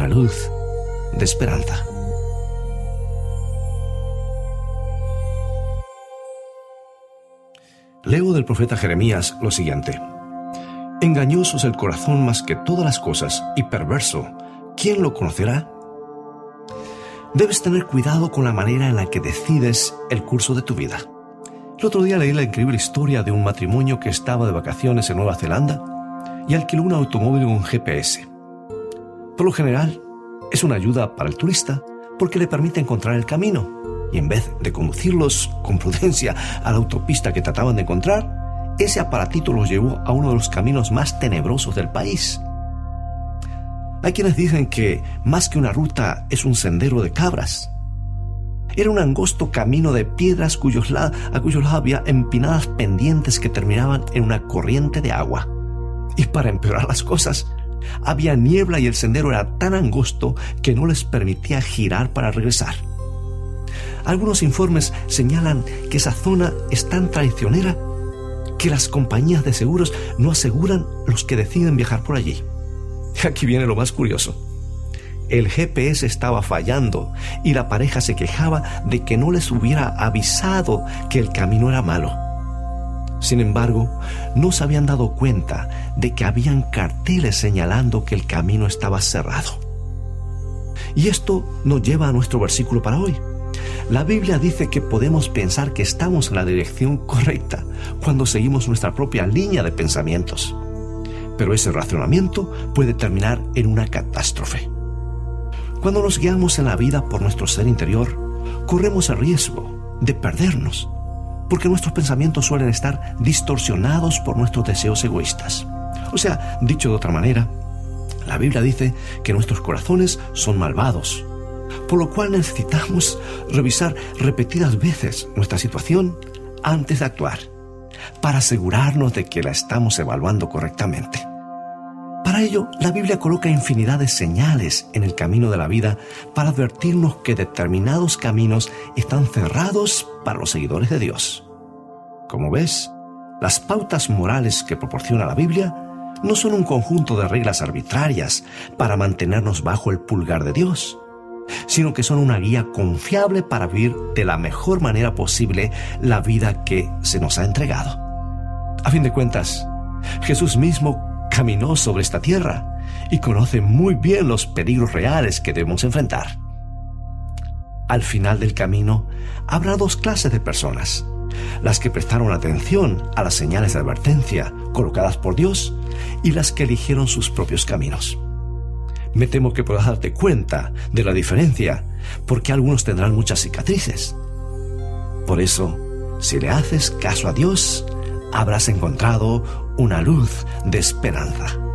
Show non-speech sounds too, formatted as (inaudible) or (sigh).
una luz de esperanza. Leo del profeta Jeremías lo siguiente. Engañoso es el corazón más que todas las cosas y perverso. ¿Quién lo conocerá? Debes tener cuidado con la manera en la que decides el curso de tu vida. El otro día leí la increíble historia de un matrimonio que estaba de vacaciones en Nueva Zelanda y alquiló un automóvil con GPS. Por lo general, es una ayuda para el turista porque le permite encontrar el camino y en vez de conducirlos con prudencia a la autopista que trataban de encontrar, ese aparatito los llevó a uno de los caminos más tenebrosos del país. Hay quienes dicen que más que una ruta es un sendero de cabras. Era un angosto camino de piedras cuyos a cuyos lados había empinadas pendientes que terminaban en una corriente de agua. Y para empeorar las cosas, había niebla y el sendero era tan angosto que no les permitía girar para regresar. Algunos informes señalan que esa zona es tan traicionera que las compañías de seguros no aseguran los que deciden viajar por allí. (laughs) Aquí viene lo más curioso. El GPS estaba fallando y la pareja se quejaba de que no les hubiera avisado que el camino era malo. Sin embargo, no se habían dado cuenta de que habían carteles señalando que el camino estaba cerrado. Y esto nos lleva a nuestro versículo para hoy. La Biblia dice que podemos pensar que estamos en la dirección correcta cuando seguimos nuestra propia línea de pensamientos. Pero ese razonamiento puede terminar en una catástrofe. Cuando nos guiamos en la vida por nuestro ser interior, corremos el riesgo de perdernos, porque nuestros pensamientos suelen estar distorsionados por nuestros deseos egoístas. O sea, dicho de otra manera, la Biblia dice que nuestros corazones son malvados, por lo cual necesitamos revisar repetidas veces nuestra situación antes de actuar, para asegurarnos de que la estamos evaluando correctamente. Para ello, la Biblia coloca infinidad de señales en el camino de la vida para advertirnos que determinados caminos están cerrados para los seguidores de Dios. Como ves, las pautas morales que proporciona la Biblia no son un conjunto de reglas arbitrarias para mantenernos bajo el pulgar de Dios, sino que son una guía confiable para vivir de la mejor manera posible la vida que se nos ha entregado. A fin de cuentas, Jesús mismo caminó sobre esta tierra y conoce muy bien los peligros reales que debemos enfrentar. Al final del camino habrá dos clases de personas, las que prestaron atención a las señales de advertencia colocadas por Dios y las que eligieron sus propios caminos me temo que puedas darte cuenta de la diferencia, porque algunos tendrán muchas cicatrices. Por eso, si le haces caso a Dios, habrás encontrado una luz de esperanza.